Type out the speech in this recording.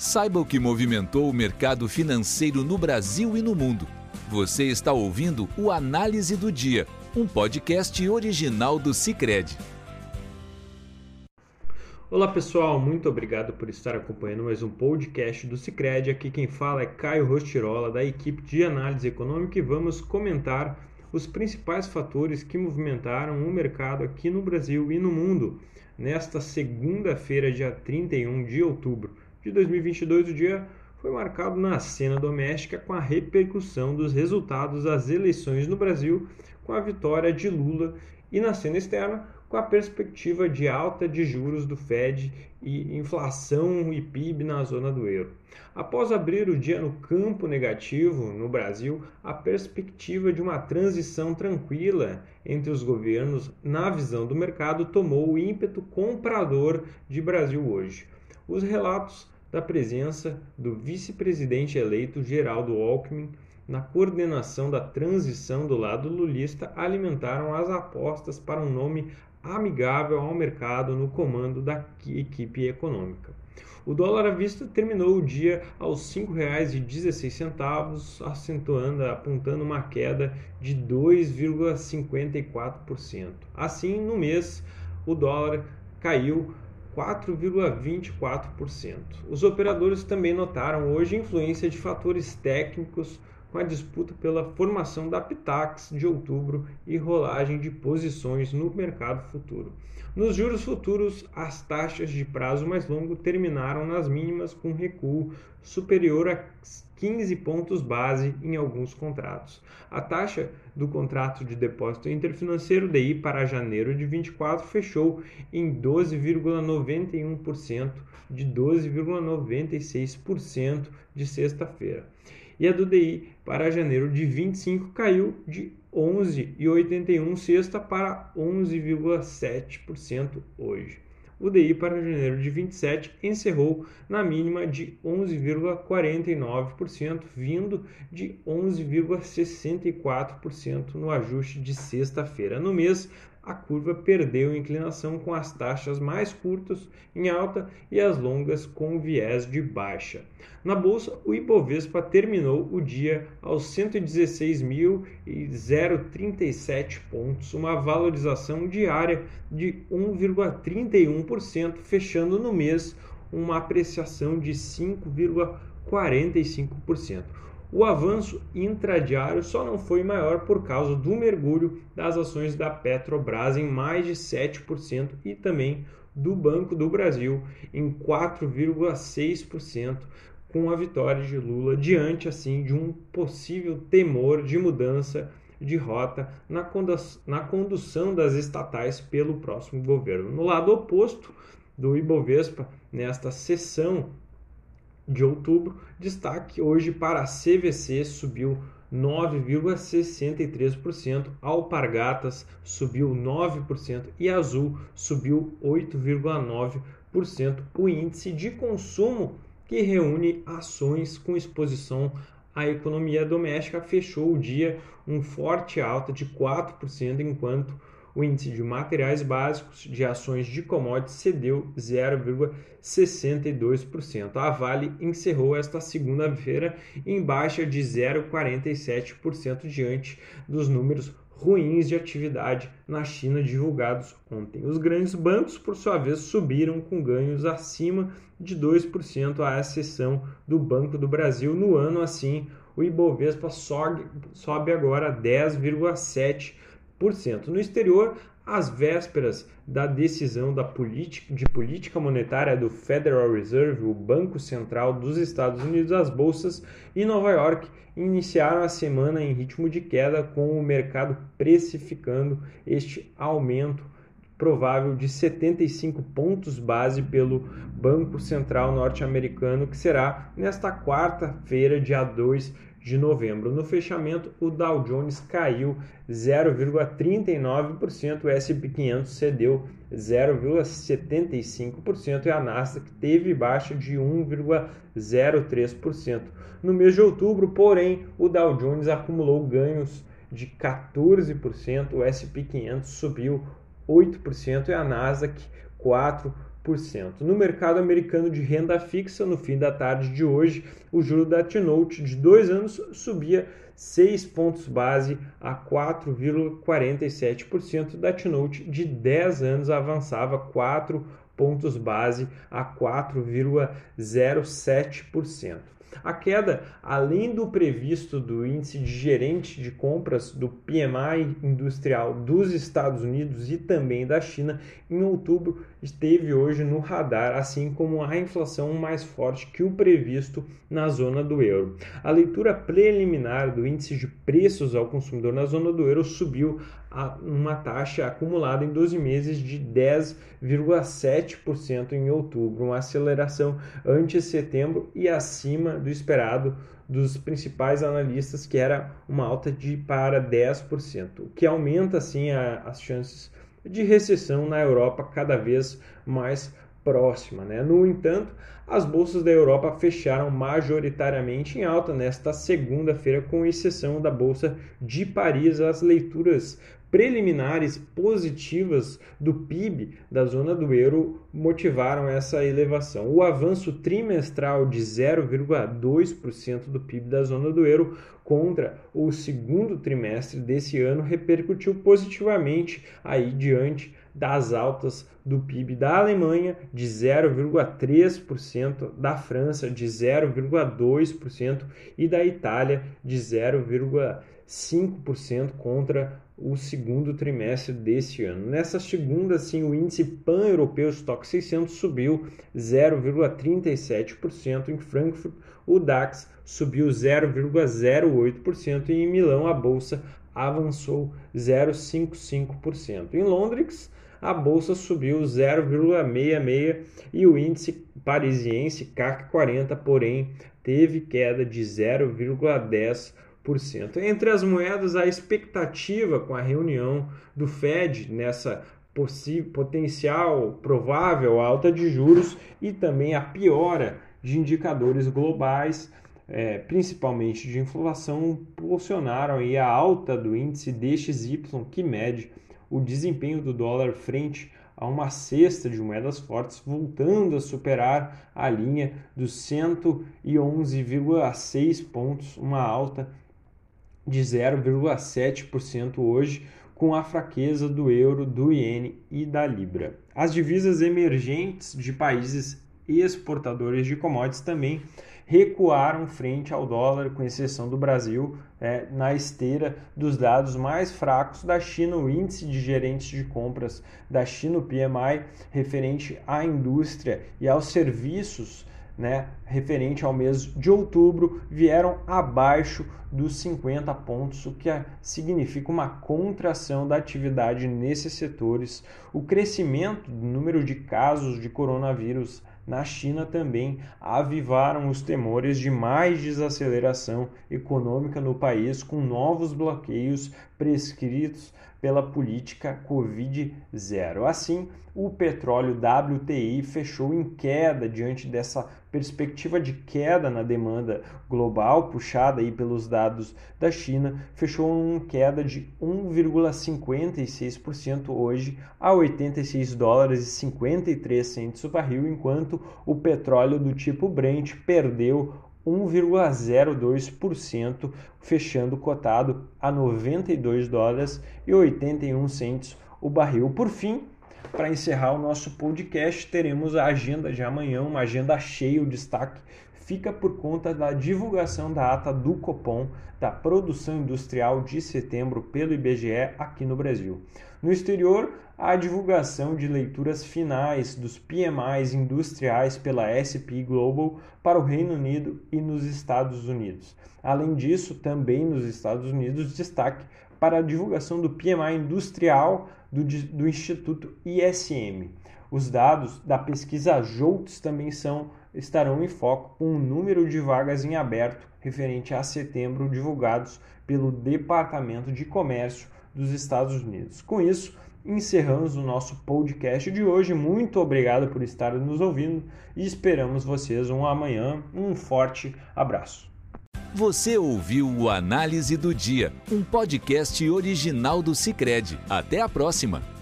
Saiba o que movimentou o mercado financeiro no Brasil e no mundo. Você está ouvindo o Análise do Dia, um podcast original do Cicred. Olá pessoal, muito obrigado por estar acompanhando mais um podcast do Cicred. Aqui quem fala é Caio Rostirola, da equipe de análise econômica, e vamos comentar os principais fatores que movimentaram o mercado aqui no Brasil e no mundo nesta segunda-feira, dia 31 de outubro de 2022, o dia foi marcado na cena doméstica com a repercussão dos resultados das eleições no Brasil, com a vitória de Lula, e na cena externa, com a perspectiva de alta de juros do Fed e inflação e PIB na zona do euro. Após abrir o dia no campo negativo no Brasil, a perspectiva de uma transição tranquila entre os governos, na visão do mercado, tomou o ímpeto comprador de Brasil hoje. Os relatos da presença do vice-presidente eleito Geraldo Alckmin na coordenação da transição do lado lulista alimentaram as apostas para um nome amigável ao mercado no comando da equipe econômica. O dólar à vista terminou o dia aos R$ 5,16, acentuando, apontando uma queda de 2,54%. Assim, no mês, o dólar caiu 4,24%. Os operadores também notaram hoje influência de fatores técnicos com a disputa pela formação da Pitax de outubro e rolagem de posições no mercado futuro. Nos juros futuros, as taxas de prazo mais longo terminaram nas mínimas com recuo superior a 15 pontos base em alguns contratos. A taxa do contrato de depósito interfinanceiro DI para janeiro de 24 fechou em 12,91% de 12,96% de sexta-feira e a do DI para janeiro de 25 caiu de 11,81 sexta para 11,7% hoje. O DI para janeiro de 27 encerrou na mínima de 11,49%, vindo de 11,64% no ajuste de sexta-feira. No mês, a curva perdeu inclinação com as taxas mais curtas em alta e as longas com viés de baixa. Na bolsa, o Ibovespa terminou o dia aos 116.037 pontos, uma valorização diária de 1,31%, fechando no mês uma apreciação de 5,45%. O avanço intradiário só não foi maior por causa do mergulho das ações da Petrobras em mais de 7% e também do Banco do Brasil em 4,6%, com a vitória de Lula diante assim de um possível temor de mudança de rota na, condução das estatais pelo próximo governo. No lado oposto do Ibovespa, nesta sessão de outubro. Destaque hoje para a CVC, subiu 9,63%, Alpargatas subiu 9% e Azul subiu 8,9%. O índice de consumo que reúne ações com exposição à economia doméstica fechou o dia um forte alta de 4%, enquanto o índice de materiais básicos de ações de commodities cedeu 0,62%. A Vale encerrou esta segunda-feira em baixa de 0,47% diante dos números ruins de atividade na China divulgados ontem. Os grandes bancos, por sua vez, subiram com ganhos acima de 2% à exceção do Banco do Brasil. No ano, assim, o Ibovespa sobe agora 10,7%. No exterior, às vésperas da decisão da de política monetária do Federal Reserve, o Banco Central dos Estados Unidos, as bolsas em Nova York iniciaram a semana em ritmo de queda, com o mercado precificando este aumento provável de 75 pontos base pelo Banco Central norte-americano, que será nesta quarta-feira, dia 2 de novembro. No fechamento, o Dow Jones caiu 0,39%, o S&P 500 cedeu 0,75% e a Nasdaq teve baixa de 1,03%. No mês de outubro, porém, o Dow Jones acumulou ganhos de 14%, o S&P 500 subiu 8% e a Nasdaq 4%. No mercado americano de renda fixa, no fim da tarde de hoje, o juro da T-Note de dois anos subia 6 pontos base a 4,47%, da T-Note de 10 anos avançava 4 pontos base a 4,07%. A queda, além do previsto do índice de gerente de compras do PMI industrial dos Estados Unidos e também da China, em outubro esteve hoje no radar, assim como a inflação mais forte que o previsto na zona do euro. A leitura preliminar do índice de preços ao consumidor na zona do euro subiu a uma taxa acumulada em 12 meses de 10,7% em outubro, uma aceleração ante setembro e acima do esperado dos principais analistas, que era uma alta de para 10%, o que aumenta assim a, as chances de recessão na Europa cada vez mais próxima. Né? No entanto, as bolsas da Europa fecharam majoritariamente em alta nesta segunda-feira, com exceção da Bolsa de Paris. As leituras preliminares positivas do PIB da zona do euro motivaram essa elevação. O avanço trimestral de 0,2% do PIB da zona do euro contra o segundo trimestre desse ano repercutiu positivamente aí diante das altas do PIB da Alemanha de 0,3%, da França de 0,2% e da Itália de 0,5% contra o segundo trimestre deste ano. Nessa segunda, sim, o índice pan-europeu Stock 600 subiu 0,37%, em Frankfurt o DAX subiu 0,08% e em Milão a bolsa avançou 0,55%. Em Londres, a bolsa subiu 0,66 e o índice parisiense CAC 40, porém, teve queda de 0,10%. Entre as moedas, a expectativa com a reunião do Fed nessa potencial, provável alta de juros e também a piora de indicadores globais, é, principalmente de inflação, impulsionaram aí a alta do índice DXY, que mede o desempenho do dólar frente a uma cesta de moedas fortes, voltando a superar a linha dos 111,6 pontos, uma alta de 0,7% hoje, com a fraqueza do euro, do iene e da libra. As divisas emergentes de países exportadores de commodities também recuaram frente ao dólar, com exceção do Brasil, é, na esteira dos dados mais fracos da China, o índice de gerentes de compras da China, o PMI, referente à indústria e aos serviços né, referente ao mês de outubro, vieram abaixo dos 50 pontos, o que significa uma contração da atividade nesses setores. O crescimento do número de casos de coronavírus na China também avivaram os temores de mais desaceleração econômica no país, com novos bloqueios prescritos pela política Covid-0. Assim, o petróleo WTI fechou em queda diante dessa perspectiva de queda na demanda global, puxada aí pelos dados da China, fechou em queda de 1,56% hoje a 86 dólares e 53 centos o barril, enquanto o petróleo do tipo Brent perdeu 1,02%, fechando cotado a 92 dólares e 81 centos o barril. Por fim, para encerrar o nosso podcast, teremos a agenda de amanhã, uma agenda cheia. O destaque fica por conta da divulgação da ata do Copom da produção industrial de setembro pelo IBGE aqui no Brasil. No exterior, a divulgação de leituras finais dos PMIs industriais pela SP Global para o Reino Unido e nos Estados Unidos. Além disso, também nos Estados Unidos, destaque para a divulgação do PMI industrial do, do Instituto ISM. Os dados da pesquisa JOLTS também são, estarão em foco com o número de vagas em aberto referente a setembro divulgados pelo Departamento de Comércio dos Estados Unidos. Com isso, encerramos o nosso podcast de hoje. Muito obrigado por estar nos ouvindo e esperamos vocês um amanhã. Um forte abraço. Você ouviu o Análise do Dia, um podcast original do Cicred. Até a próxima!